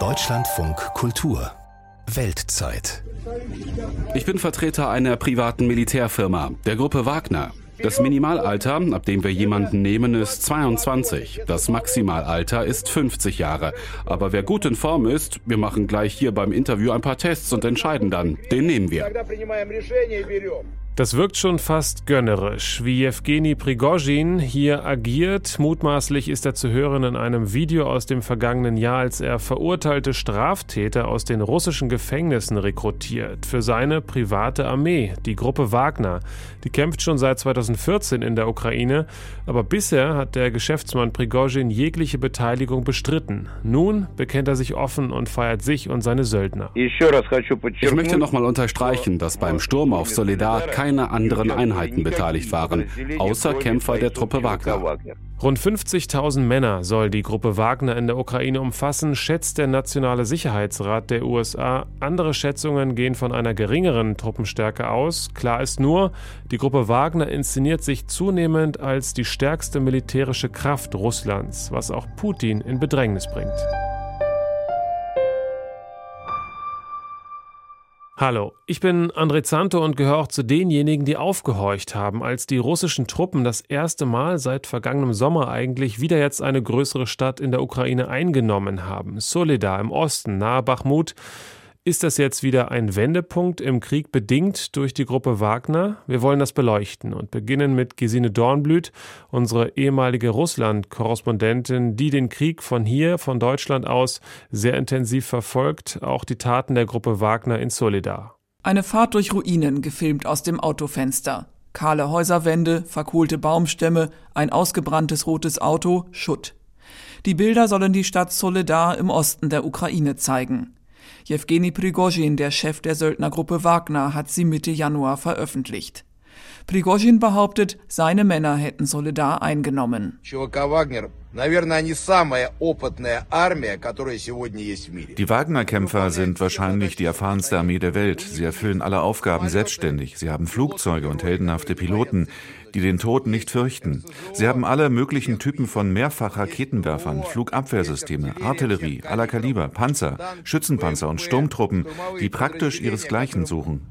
Deutschlandfunk Kultur Weltzeit Ich bin Vertreter einer privaten Militärfirma, der Gruppe Wagner. Das Minimalalter, ab dem wir jemanden nehmen, ist 22. Das Maximalalter ist 50 Jahre. Aber wer gut in Form ist, wir machen gleich hier beim Interview ein paar Tests und entscheiden dann. Den nehmen wir. Das wirkt schon fast gönnerisch, wie Jewgeni Prigozhin hier agiert. Mutmaßlich ist er zu hören in einem Video aus dem vergangenen Jahr, als er verurteilte Straftäter aus den russischen Gefängnissen rekrutiert für seine private Armee, die Gruppe Wagner. Die kämpft schon seit 2014 in der Ukraine, aber bisher hat der Geschäftsmann Prigozhin jegliche Beteiligung bestritten. Nun bekennt er sich offen und feiert sich und seine Söldner. Ich möchte nochmal unterstreichen, dass beim Sturm auf Solidar keine anderen Einheiten beteiligt waren, außer Kämpfer der Truppe Wagner. Rund 50.000 Männer soll die Gruppe Wagner in der Ukraine umfassen, schätzt der Nationale Sicherheitsrat der USA. Andere Schätzungen gehen von einer geringeren Truppenstärke aus. Klar ist nur, die Gruppe Wagner inszeniert sich zunehmend als die stärkste militärische Kraft Russlands, was auch Putin in Bedrängnis bringt. Hallo, ich bin André Zanto und gehöre auch zu denjenigen, die aufgehorcht haben, als die russischen Truppen das erste Mal seit vergangenem Sommer eigentlich wieder jetzt eine größere Stadt in der Ukraine eingenommen haben. Soledar im Osten, nahe Bachmut. Ist das jetzt wieder ein Wendepunkt im Krieg bedingt durch die Gruppe Wagner? Wir wollen das beleuchten und beginnen mit Gesine Dornblüt, unsere ehemalige Russland-Korrespondentin, die den Krieg von hier, von Deutschland aus, sehr intensiv verfolgt, auch die Taten der Gruppe Wagner in Solidar. Eine Fahrt durch Ruinen, gefilmt aus dem Autofenster. Kahle Häuserwände, verkohlte Baumstämme, ein ausgebranntes rotes Auto, Schutt. Die Bilder sollen die Stadt Soledar im Osten der Ukraine zeigen. Jewgeni Prigozhin, der Chef der Söldnergruppe Wagner, hat sie Mitte Januar veröffentlicht. Prigozhin behauptet, seine Männer hätten Soledar eingenommen. Die Wagner-Kämpfer sind wahrscheinlich die erfahrenste Armee der Welt. Sie erfüllen alle Aufgaben selbstständig. Sie haben Flugzeuge und heldenhafte Piloten die den Tod nicht fürchten. Sie haben alle möglichen Typen von Mehrfach-Raketenwerfern, Flugabwehrsysteme, Artillerie aller Kaliber, Panzer, Schützenpanzer und Sturmtruppen, die praktisch ihresgleichen suchen.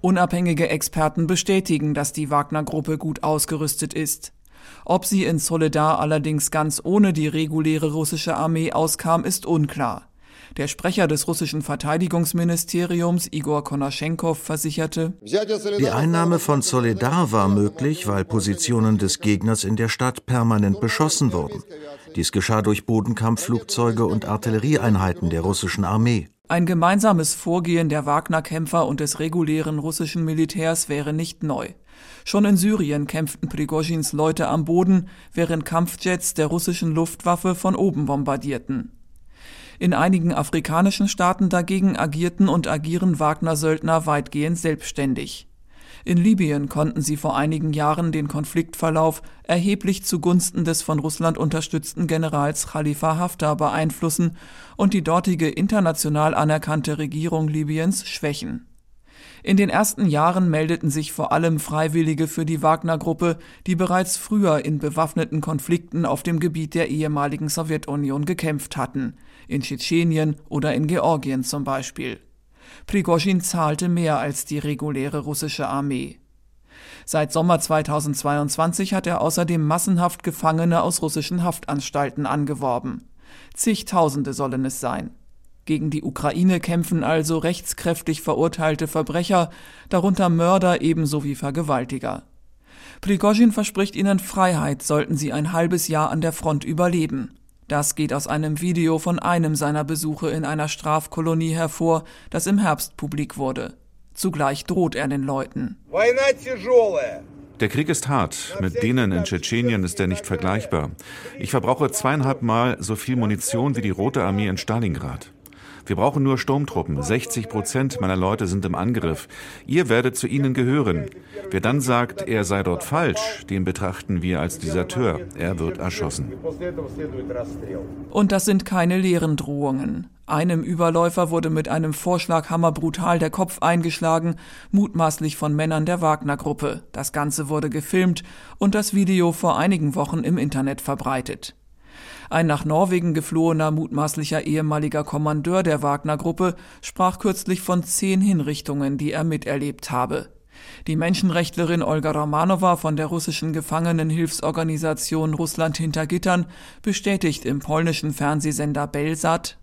Unabhängige Experten bestätigen, dass die Wagner-Gruppe gut ausgerüstet ist. Ob sie in Soledar allerdings ganz ohne die reguläre russische Armee auskam, ist unklar. Der Sprecher des russischen Verteidigungsministeriums, Igor Konaschenkov, versicherte, Die Einnahme von Soledar war möglich, weil Positionen des Gegners in der Stadt permanent beschossen wurden. Dies geschah durch Bodenkampfflugzeuge und Artillerieeinheiten der russischen Armee. Ein gemeinsames Vorgehen der Wagner-Kämpfer und des regulären russischen Militärs wäre nicht neu. Schon in Syrien kämpften Prigozhins Leute am Boden, während Kampfjets der russischen Luftwaffe von oben bombardierten. In einigen afrikanischen Staaten dagegen agierten und agieren Wagner-Söldner weitgehend selbstständig. In Libyen konnten sie vor einigen Jahren den Konfliktverlauf erheblich zugunsten des von Russland unterstützten Generals Khalifa Haftar beeinflussen und die dortige international anerkannte Regierung Libyens schwächen. In den ersten Jahren meldeten sich vor allem Freiwillige für die Wagner-Gruppe, die bereits früher in bewaffneten Konflikten auf dem Gebiet der ehemaligen Sowjetunion gekämpft hatten, in Tschetschenien oder in Georgien zum Beispiel. Prigozhin zahlte mehr als die reguläre russische Armee. Seit Sommer 2022 hat er außerdem massenhaft Gefangene aus russischen Haftanstalten angeworben. Zigtausende sollen es sein. Gegen die Ukraine kämpfen also rechtskräftig verurteilte Verbrecher, darunter Mörder ebenso wie Vergewaltiger. Prigozhin verspricht ihnen Freiheit, sollten sie ein halbes Jahr an der Front überleben. Das geht aus einem Video von einem seiner Besuche in einer Strafkolonie hervor, das im Herbst publik wurde. Zugleich droht er den Leuten. Der Krieg ist hart. Mit denen in Tschetschenien ist er nicht vergleichbar. Ich verbrauche zweieinhalb Mal so viel Munition wie die Rote Armee in Stalingrad. Wir brauchen nur Sturmtruppen. 60 Prozent meiner Leute sind im Angriff. Ihr werdet zu ihnen gehören. Wer dann sagt, er sei dort falsch, den betrachten wir als Deserteur. Er wird erschossen. Und das sind keine leeren Drohungen. Einem Überläufer wurde mit einem Vorschlaghammer brutal der Kopf eingeschlagen, mutmaßlich von Männern der Wagner-Gruppe. Das Ganze wurde gefilmt und das Video vor einigen Wochen im Internet verbreitet. Ein nach Norwegen geflohener mutmaßlicher ehemaliger Kommandeur der Wagner-Gruppe sprach kürzlich von zehn Hinrichtungen, die er miterlebt habe. Die Menschenrechtlerin Olga Romanova von der russischen Gefangenenhilfsorganisation Russland hinter Gittern bestätigt im polnischen Fernsehsender Belsat,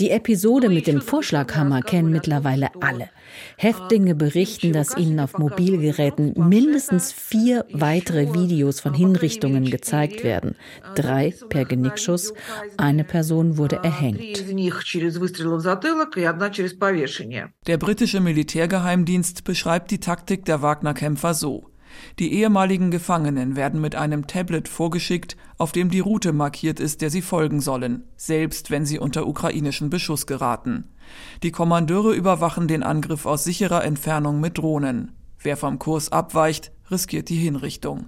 die Episode mit dem Vorschlaghammer kennen mittlerweile alle. Häftlinge berichten, dass ihnen auf Mobilgeräten mindestens vier weitere Videos von Hinrichtungen gezeigt werden. Drei per Genickschuss. Eine Person wurde erhängt. Der britische Militärgeheimdienst beschreibt die Taktik der Wagner-Kämpfer so. Die ehemaligen Gefangenen werden mit einem Tablet vorgeschickt, auf dem die Route markiert ist, der sie folgen sollen, selbst wenn sie unter ukrainischen Beschuss geraten. Die Kommandeure überwachen den Angriff aus sicherer Entfernung mit Drohnen. Wer vom Kurs abweicht, riskiert die Hinrichtung.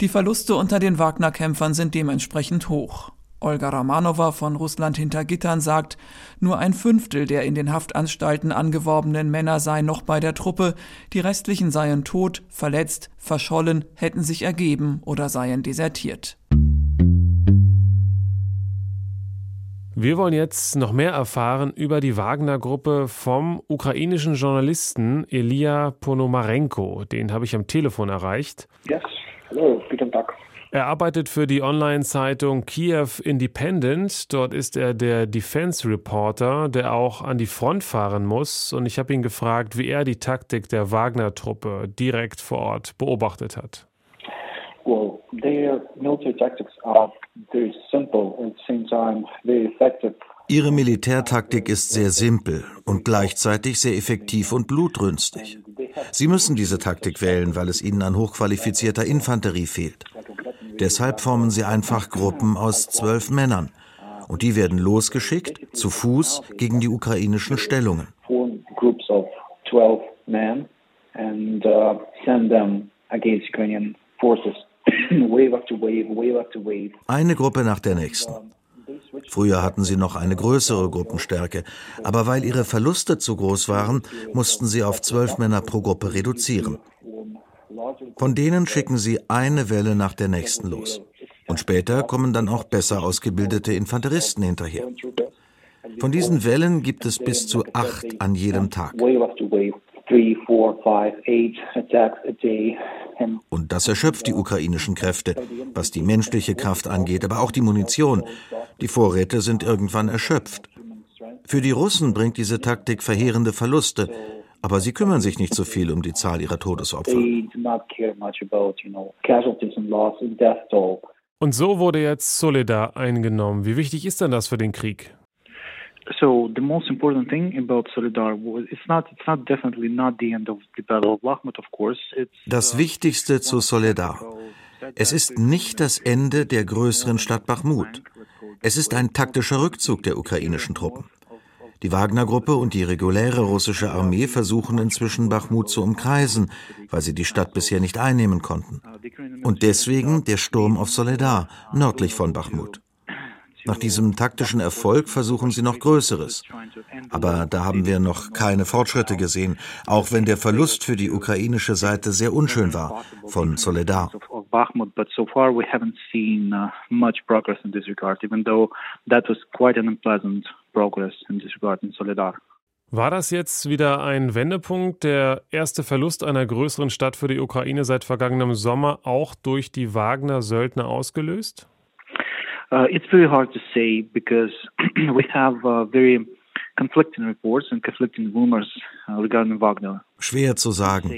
Die Verluste unter den Wagner-Kämpfern sind dementsprechend hoch. Olga Ramanova von Russland hinter Gittern sagt, nur ein Fünftel der in den Haftanstalten angeworbenen Männer seien noch bei der Truppe, die restlichen seien tot, verletzt, verschollen, hätten sich ergeben oder seien desertiert. Wir wollen jetzt noch mehr erfahren über die Wagner-Gruppe vom ukrainischen Journalisten Elia Ponomarenko. Den habe ich am Telefon erreicht. Yes, hallo, guten Tag. Er arbeitet für die Online-Zeitung Kiev Independent. Dort ist er der Defense Reporter, der auch an die Front fahren muss. Und ich habe ihn gefragt, wie er die Taktik der Wagner-Truppe direkt vor Ort beobachtet hat. Well, their military tactics are very simple and at the same time very effective. Ihre Militärtaktik ist sehr simpel und gleichzeitig sehr effektiv und blutrünstig. Sie müssen diese Taktik wählen, weil es ihnen an hochqualifizierter Infanterie fehlt. Deshalb formen sie einfach Gruppen aus zwölf Männern. Und die werden losgeschickt, zu Fuß, gegen die ukrainischen Stellungen. Eine Gruppe nach der nächsten. Früher hatten sie noch eine größere Gruppenstärke, aber weil ihre Verluste zu groß waren, mussten sie auf zwölf Männer pro Gruppe reduzieren. Von denen schicken sie eine Welle nach der nächsten los. Und später kommen dann auch besser ausgebildete Infanteristen hinterher. Von diesen Wellen gibt es bis zu acht an jedem Tag. Und das erschöpft die ukrainischen Kräfte, was die menschliche Kraft angeht, aber auch die Munition. Die Vorräte sind irgendwann erschöpft. Für die Russen bringt diese Taktik verheerende Verluste, aber sie kümmern sich nicht so viel um die Zahl ihrer Todesopfer. Und so wurde jetzt Soledar eingenommen. Wie wichtig ist denn das für den Krieg? So the most important thing about Solidar was it's not it's not definitely not the end of the battle of Bakhmut of course. It's, das Wichtigste zu Soledar. Es ist nicht das Ende der größeren Stadt Bakhmut. Es ist ein taktischer Rückzug der ukrainischen Truppen. Die Wagner-Gruppe und die reguläre russische Armee versuchen inzwischen Bachmut zu umkreisen, weil sie die Stadt bisher nicht einnehmen konnten. Und deswegen der Sturm auf Soledar, nördlich von Bachmut. Nach diesem taktischen Erfolg versuchen sie noch Größeres. Aber da haben wir noch keine Fortschritte gesehen, auch wenn der Verlust für die ukrainische Seite sehr unschön war von Soledar. War das jetzt wieder ein Wendepunkt, der erste Verlust einer größeren Stadt für die Ukraine seit vergangenem Sommer auch durch die Wagner-Söldner ausgelöst? Uh, it's very hard to say because we have uh, very conflicting reports and conflicting rumors uh, regarding Wagner. Schwer zu sagen.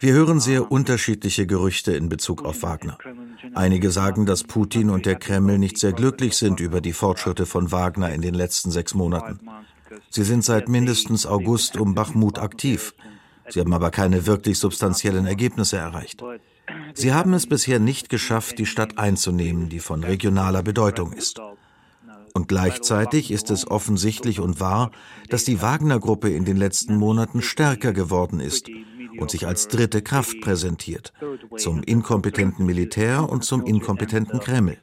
Wir hören sehr unterschiedliche Gerüchte in Bezug auf Wagner. Einige sagen, dass Putin und der Kreml nicht sehr glücklich sind über die Fortschritte von Wagner in den letzten sechs Monaten. Sie sind seit mindestens August um Bachmut aktiv. Sie haben aber keine wirklich substanziellen Ergebnisse erreicht. Sie haben es bisher nicht geschafft, die Stadt einzunehmen, die von regionaler Bedeutung ist. Und gleichzeitig ist es offensichtlich und wahr, dass die Wagner-Gruppe in den letzten Monaten stärker geworden ist und sich als dritte Kraft präsentiert, zum inkompetenten Militär und zum inkompetenten Kreml.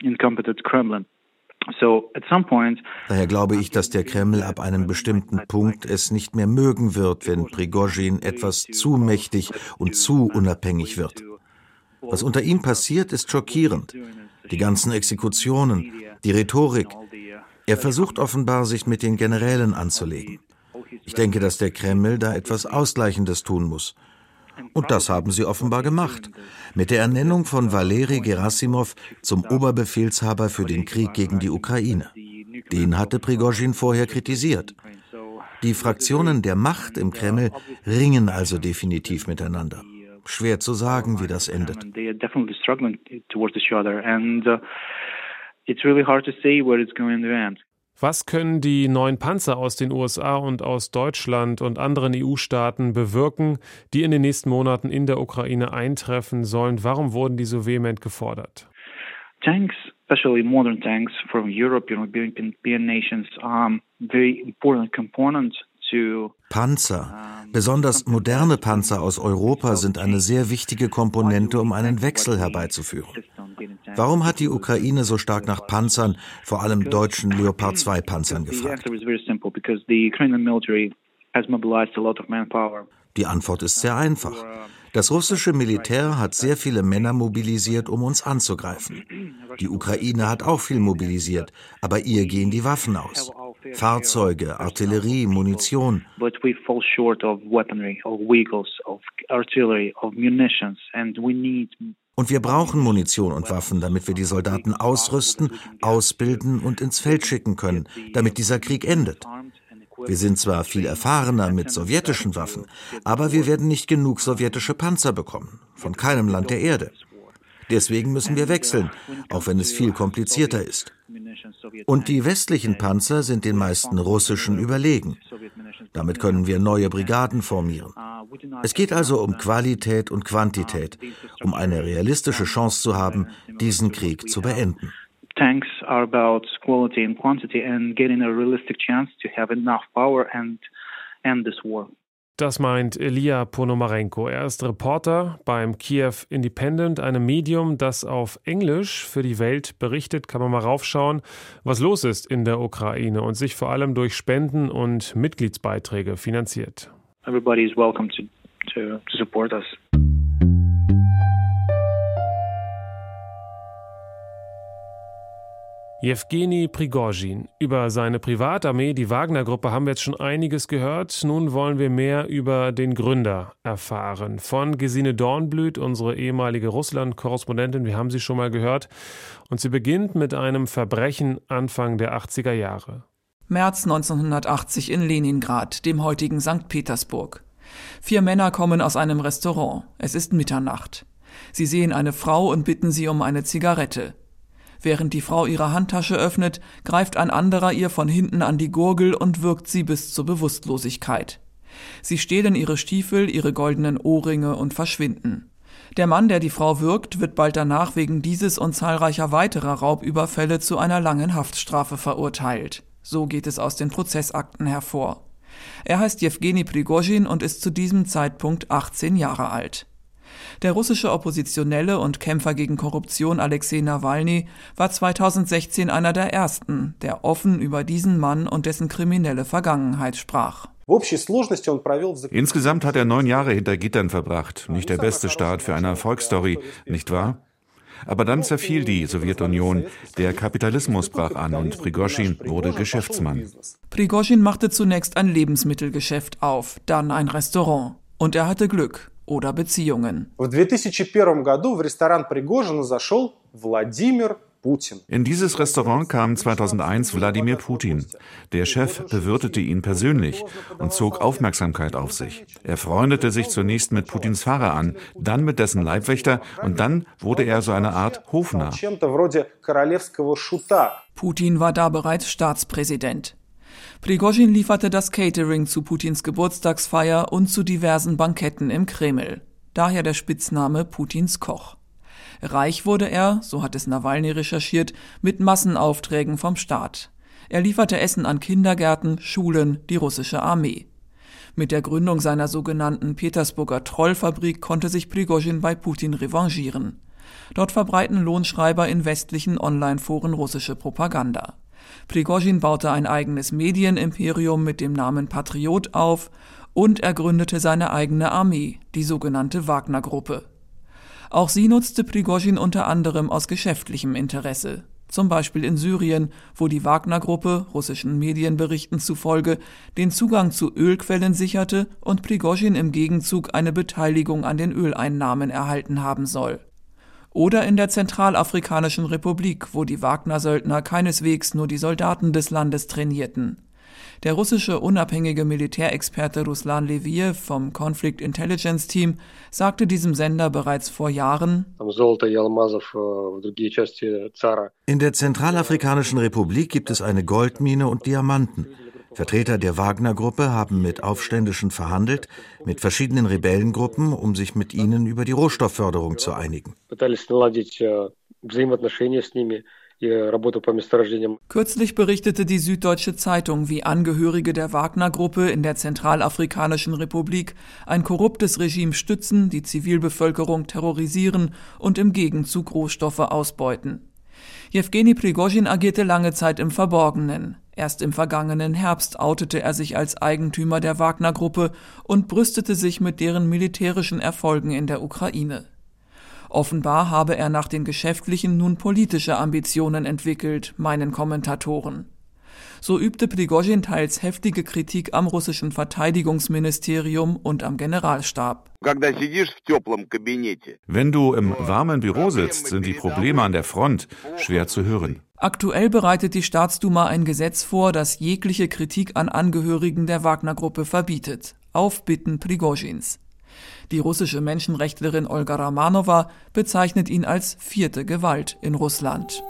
Daher glaube ich, dass der Kreml ab einem bestimmten Punkt es nicht mehr mögen wird, wenn Prigozhin etwas zu mächtig und zu unabhängig wird. Was unter ihm passiert, ist schockierend. Die ganzen Exekutionen, die Rhetorik. Er versucht offenbar, sich mit den Generälen anzulegen. Ich denke, dass der Kreml da etwas Ausgleichendes tun muss. Und das haben sie offenbar gemacht. Mit der Ernennung von Valeri Gerasimov zum Oberbefehlshaber für den Krieg gegen die Ukraine. Den hatte Prigozhin vorher kritisiert. Die Fraktionen der Macht im Kreml ringen also definitiv miteinander. Schwer zu sagen, wie das endet. Was können die neuen Panzer aus den USA und aus Deutschland und anderen EU-Staaten bewirken, die in den nächsten Monaten in der Ukraine eintreffen sollen? Warum wurden die so vehement gefordert? Tanks, especially modern tanks from Europe, European nations, are very important component Panzer, besonders moderne Panzer aus Europa, sind eine sehr wichtige Komponente, um einen Wechsel herbeizuführen. Warum hat die Ukraine so stark nach Panzern, vor allem deutschen Leopard 2 Panzern gefragt? Die Antwort ist sehr einfach. Das russische Militär hat sehr viele Männer mobilisiert, um uns anzugreifen. Die Ukraine hat auch viel mobilisiert, aber ihr gehen die Waffen aus. Fahrzeuge, Artillerie, Munition. Und wir brauchen Munition und Waffen, damit wir die Soldaten ausrüsten, ausbilden und ins Feld schicken können, damit dieser Krieg endet. Wir sind zwar viel erfahrener mit sowjetischen Waffen, aber wir werden nicht genug sowjetische Panzer bekommen, von keinem Land der Erde. Deswegen müssen wir wechseln, auch wenn es viel komplizierter ist. Und die westlichen Panzer sind den meisten russischen überlegen. Damit können wir neue Brigaden formieren. Es geht also um Qualität und Quantität, um eine realistische Chance zu haben, diesen Krieg zu beenden. Tanks are about quality and quantity and getting a realistic chance to have enough power and end this war. Das meint Elia Ponomarenko. Er ist Reporter beim Kiew Independent, einem Medium, das auf Englisch für die Welt berichtet. Kann man mal raufschauen, was los ist in der Ukraine und sich vor allem durch Spenden und Mitgliedsbeiträge finanziert. Everybody is welcome to, to, to support us. Jewgeni Prigozhin. Über seine Privatarmee, die Wagner-Gruppe, haben wir jetzt schon einiges gehört. Nun wollen wir mehr über den Gründer erfahren. Von Gesine Dornblüt, unsere ehemalige Russland-Korrespondentin, wir haben sie schon mal gehört. Und sie beginnt mit einem Verbrechen Anfang der 80er Jahre. März 1980 in Leningrad, dem heutigen St. Petersburg. Vier Männer kommen aus einem Restaurant. Es ist Mitternacht. Sie sehen eine Frau und bitten sie um eine Zigarette. Während die Frau ihre Handtasche öffnet, greift ein anderer ihr von hinten an die Gurgel und wirkt sie bis zur Bewusstlosigkeit. Sie stehlen ihre Stiefel, ihre goldenen Ohrringe und verschwinden. Der Mann, der die Frau wirkt, wird bald danach wegen dieses und zahlreicher weiterer Raubüberfälle zu einer langen Haftstrafe verurteilt. So geht es aus den Prozessakten hervor. Er heißt Jewgeni Prigozhin und ist zu diesem Zeitpunkt 18 Jahre alt. Der russische Oppositionelle und Kämpfer gegen Korruption Alexei Nawalny war 2016 einer der ersten, der offen über diesen Mann und dessen kriminelle Vergangenheit sprach. Insgesamt hat er neun Jahre hinter Gittern verbracht. Nicht der beste Start für eine Erfolgsstory, nicht wahr? Aber dann zerfiel die Sowjetunion, der Kapitalismus brach an und Prigozhin wurde Geschäftsmann. Prigozhin machte zunächst ein Lebensmittelgeschäft auf, dann ein Restaurant. Und er hatte Glück oder Beziehungen. In dieses Restaurant kam 2001 Wladimir Putin. Der Chef bewirtete ihn persönlich und zog Aufmerksamkeit auf sich. Er freundete sich zunächst mit Putins Fahrer an, dann mit dessen Leibwächter und dann wurde er so eine Art Hofnarr. Putin war da bereits Staatspräsident. Prigozhin lieferte das Catering zu Putins Geburtstagsfeier und zu diversen Banketten im Kreml. Daher der Spitzname Putins Koch. Reich wurde er, so hat es Nawalny recherchiert, mit Massenaufträgen vom Staat. Er lieferte Essen an Kindergärten, Schulen, die russische Armee. Mit der Gründung seiner sogenannten Petersburger Trollfabrik konnte sich Prigozhin bei Putin revanchieren. Dort verbreiten Lohnschreiber in westlichen Online-Foren russische Propaganda. Prigozhin baute ein eigenes Medienimperium mit dem Namen Patriot auf und er gründete seine eigene Armee, die sogenannte Wagner-Gruppe. Auch sie nutzte Prigozhin unter anderem aus geschäftlichem Interesse zum Beispiel in Syrien, wo die Wagner-Gruppe, russischen Medienberichten zufolge, den Zugang zu Ölquellen sicherte und Prigozhin im Gegenzug eine Beteiligung an den Öleinnahmen erhalten haben soll. Oder in der Zentralafrikanischen Republik, wo die Wagner-Söldner keineswegs nur die Soldaten des Landes trainierten. Der russische unabhängige Militärexperte Ruslan Leviev vom Conflict Intelligence Team sagte diesem Sender bereits vor Jahren, in der Zentralafrikanischen Republik gibt es eine Goldmine und Diamanten. Vertreter der Wagner-Gruppe haben mit Aufständischen verhandelt, mit verschiedenen Rebellengruppen, um sich mit ihnen über die Rohstoffförderung zu einigen. Kürzlich berichtete die Süddeutsche Zeitung, wie Angehörige der Wagner-Gruppe in der Zentralafrikanischen Republik ein korruptes Regime stützen, die Zivilbevölkerung terrorisieren und im Gegenzug Rohstoffe ausbeuten. Jewgeni Prigozhin agierte lange Zeit im Verborgenen. Erst im vergangenen Herbst outete er sich als Eigentümer der Wagner-Gruppe und brüstete sich mit deren militärischen Erfolgen in der Ukraine. Offenbar habe er nach den geschäftlichen nun politische Ambitionen entwickelt, meinen Kommentatoren. So übte Prigozhin teils heftige Kritik am russischen Verteidigungsministerium und am Generalstab. Wenn du im warmen Büro sitzt, sind die Probleme an der Front schwer zu hören. Aktuell bereitet die Staatsduma ein Gesetz vor, das jegliche Kritik an Angehörigen der Wagner-Gruppe verbietet. Auf Bitten Prigozhins. Die russische Menschenrechtlerin Olga Ramanova bezeichnet ihn als vierte Gewalt in Russland.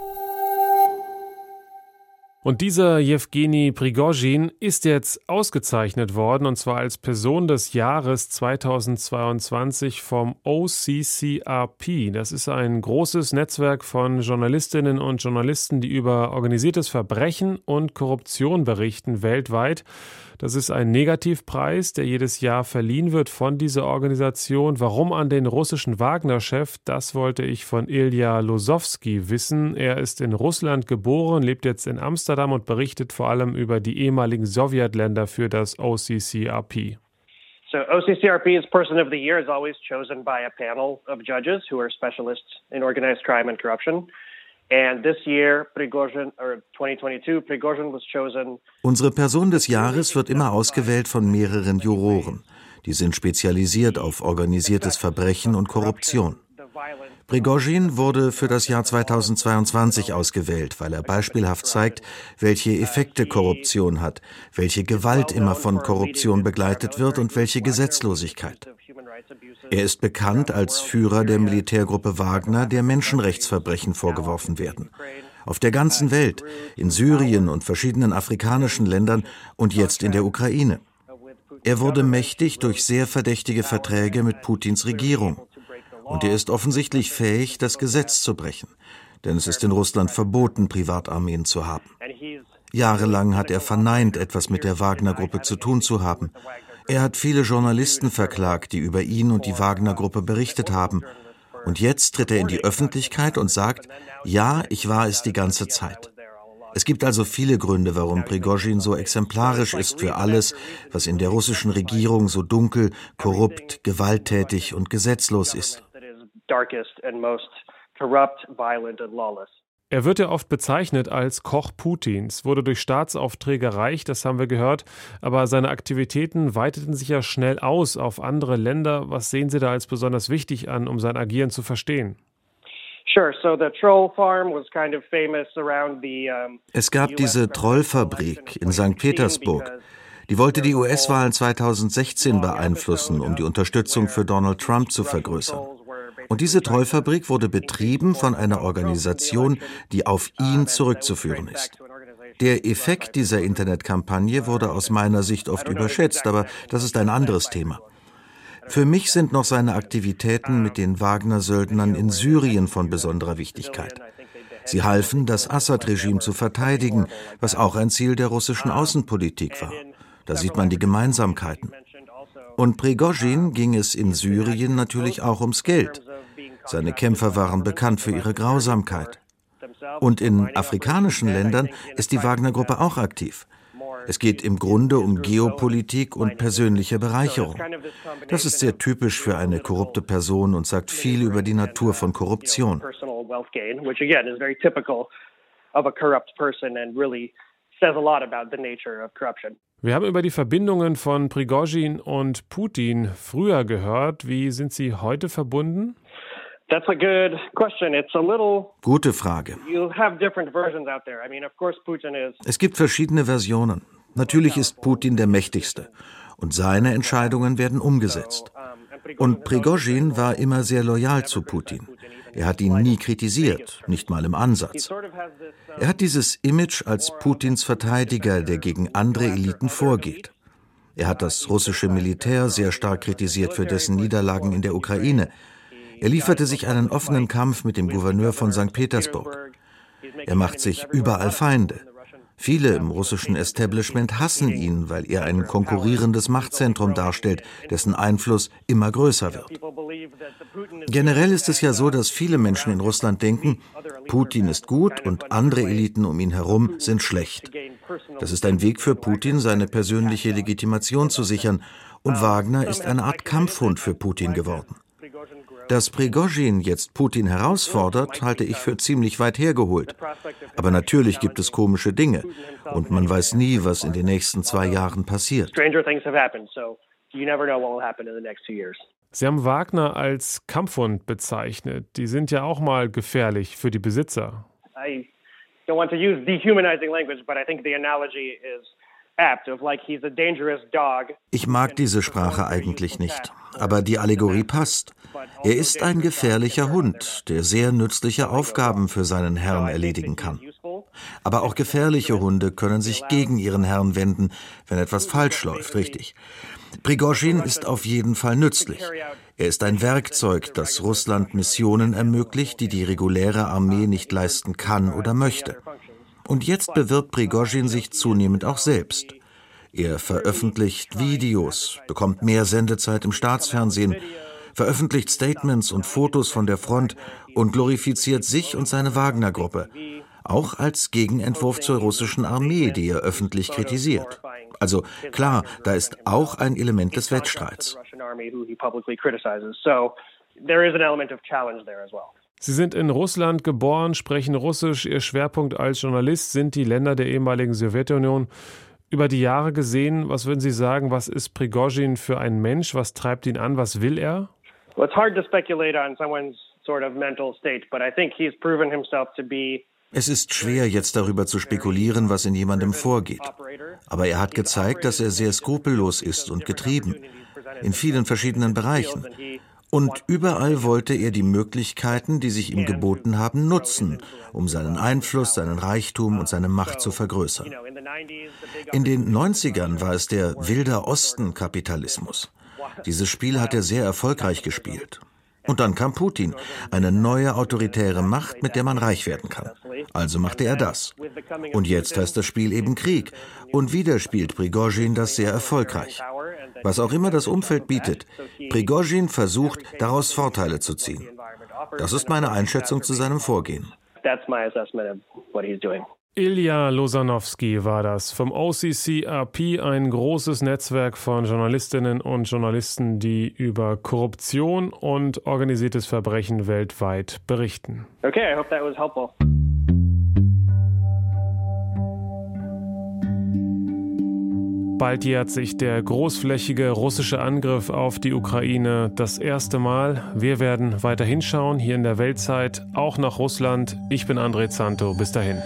Und dieser Jewgeni Prigozhin ist jetzt ausgezeichnet worden, und zwar als Person des Jahres 2022 vom OCCRP. Das ist ein großes Netzwerk von Journalistinnen und Journalisten, die über organisiertes Verbrechen und Korruption berichten weltweit. Das ist ein Negativpreis, der jedes Jahr verliehen wird von dieser Organisation. Warum an den russischen Wagner-Chef? Das wollte ich von Ilja Losowski wissen. Er ist in Russland geboren, lebt jetzt in Amsterdam und berichtet vor allem über die ehemaligen Sowjetländer für das OCCRP. So OCCRP is Person of the Year is always chosen by a panel of judges who are specialists in organized crime and corruption. Unsere Person des Jahres wird immer ausgewählt von mehreren Juroren. Die sind spezialisiert auf organisiertes Verbrechen und Korruption. Prigozhin wurde für das Jahr 2022 ausgewählt, weil er beispielhaft zeigt, welche Effekte Korruption hat, welche Gewalt immer von Korruption begleitet wird und welche Gesetzlosigkeit. Er ist bekannt als Führer der Militärgruppe Wagner, der Menschenrechtsverbrechen vorgeworfen werden. Auf der ganzen Welt, in Syrien und verschiedenen afrikanischen Ländern und jetzt in der Ukraine. Er wurde mächtig durch sehr verdächtige Verträge mit Putins Regierung. Und er ist offensichtlich fähig, das Gesetz zu brechen. Denn es ist in Russland verboten, Privatarmeen zu haben. Jahrelang hat er verneint, etwas mit der Wagner-Gruppe zu tun zu haben. Er hat viele Journalisten verklagt, die über ihn und die Wagner-Gruppe berichtet haben. Und jetzt tritt er in die Öffentlichkeit und sagt, ja, ich war es die ganze Zeit. Es gibt also viele Gründe, warum Prigozhin so exemplarisch ist für alles, was in der russischen Regierung so dunkel, korrupt, gewalttätig und gesetzlos ist. Er wird ja oft bezeichnet als Koch Putins, wurde durch Staatsaufträge reich, das haben wir gehört, aber seine Aktivitäten weiteten sich ja schnell aus auf andere Länder. Was sehen Sie da als besonders wichtig an, um sein Agieren zu verstehen? Es gab diese Trollfabrik in St. Petersburg. Die wollte die US-Wahlen 2016 beeinflussen, um die Unterstützung für Donald Trump zu vergrößern. Und diese Trollfabrik wurde betrieben von einer Organisation, die auf ihn zurückzuführen ist. Der Effekt dieser Internetkampagne wurde aus meiner Sicht oft überschätzt, aber das ist ein anderes Thema. Für mich sind noch seine Aktivitäten mit den Wagner-Söldnern in Syrien von besonderer Wichtigkeit. Sie halfen, das Assad-Regime zu verteidigen, was auch ein Ziel der russischen Außenpolitik war. Da sieht man die Gemeinsamkeiten. Und Prigozhin ging es in Syrien natürlich auch ums Geld. Seine Kämpfer waren bekannt für ihre Grausamkeit. Und in afrikanischen Ländern ist die Wagner-Gruppe auch aktiv. Es geht im Grunde um Geopolitik und persönliche Bereicherung. Das ist sehr typisch für eine korrupte Person und sagt viel über die Natur von Korruption. Wir haben über die Verbindungen von Prigozhin und Putin früher gehört. Wie sind sie heute verbunden? Gute Frage. You have different versions out there. I mean, of course Putin is Es gibt verschiedene Versionen. Natürlich ist Putin der mächtigste und seine Entscheidungen werden umgesetzt. Und Prigozhin war immer sehr loyal zu Putin. Er hat ihn nie kritisiert, nicht mal im Ansatz. Er hat dieses Image als Putins Verteidiger, der gegen andere Eliten vorgeht. Er hat das russische Militär sehr stark kritisiert für dessen Niederlagen in der Ukraine. Er lieferte sich einen offenen Kampf mit dem Gouverneur von St. Petersburg. Er macht sich überall Feinde. Viele im russischen Establishment hassen ihn, weil er ein konkurrierendes Machtzentrum darstellt, dessen Einfluss immer größer wird. Generell ist es ja so, dass viele Menschen in Russland denken, Putin ist gut und andere Eliten um ihn herum sind schlecht. Das ist ein Weg für Putin, seine persönliche Legitimation zu sichern, und Wagner ist eine Art Kampfhund für Putin geworden. Dass Prigozhin jetzt Putin herausfordert, halte ich für ziemlich weit hergeholt. Aber natürlich gibt es komische Dinge und man weiß nie, was in den nächsten zwei Jahren passiert. Sie haben Wagner als Kampfhund bezeichnet. Die sind ja auch mal gefährlich für die Besitzer. I don't want to use dehumanizing language, but I think the analogy is ich mag diese Sprache eigentlich nicht, aber die Allegorie passt. Er ist ein gefährlicher Hund, der sehr nützliche Aufgaben für seinen Herrn erledigen kann. Aber auch gefährliche Hunde können sich gegen ihren Herrn wenden, wenn etwas falsch läuft, richtig. Prigozhin ist auf jeden Fall nützlich. Er ist ein Werkzeug, das Russland Missionen ermöglicht, die die reguläre Armee nicht leisten kann oder möchte. Und jetzt bewirbt Prigozhin sich zunehmend auch selbst. Er veröffentlicht Videos, bekommt mehr Sendezeit im Staatsfernsehen, veröffentlicht Statements und Fotos von der Front und glorifiziert sich und seine Wagner-Gruppe, auch als Gegenentwurf zur russischen Armee, die er öffentlich kritisiert. Also klar, da ist auch ein Element des Wettstreits. Sie sind in Russland geboren, sprechen Russisch. Ihr Schwerpunkt als Journalist sind die Länder der ehemaligen Sowjetunion. Über die Jahre gesehen, was würden Sie sagen, was ist Prigozhin für ein Mensch? Was treibt ihn an? Was will er? Well, it's hard to speculate on someone's sort of mental state, but I think he's proven himself to be es ist schwer, jetzt darüber zu spekulieren, was in jemandem vorgeht. Aber er hat gezeigt, dass er sehr skrupellos ist und getrieben. In vielen verschiedenen Bereichen. Und überall wollte er die Möglichkeiten, die sich ihm geboten haben, nutzen, um seinen Einfluss, seinen Reichtum und seine Macht zu vergrößern. In den 90ern war es der Wilder Osten-Kapitalismus. Dieses Spiel hat er sehr erfolgreich gespielt. Und dann kam Putin, eine neue autoritäre Macht, mit der man reich werden kann. Also machte er das. Und jetzt heißt das Spiel eben Krieg. Und wieder spielt Prigozhin das sehr erfolgreich. Was auch immer das Umfeld bietet, Prigozhin versucht, daraus Vorteile zu ziehen. Das ist meine Einschätzung zu seinem Vorgehen. Ilja Losanowski war das vom OCCRP, ein großes Netzwerk von Journalistinnen und Journalisten, die über Korruption und organisiertes Verbrechen weltweit berichten. Okay, I hope that was helpful. Bald jährt sich der großflächige russische Angriff auf die Ukraine das erste Mal. Wir werden weiter hinschauen hier in der Weltzeit, auch nach Russland. Ich bin André Zanto. Bis dahin.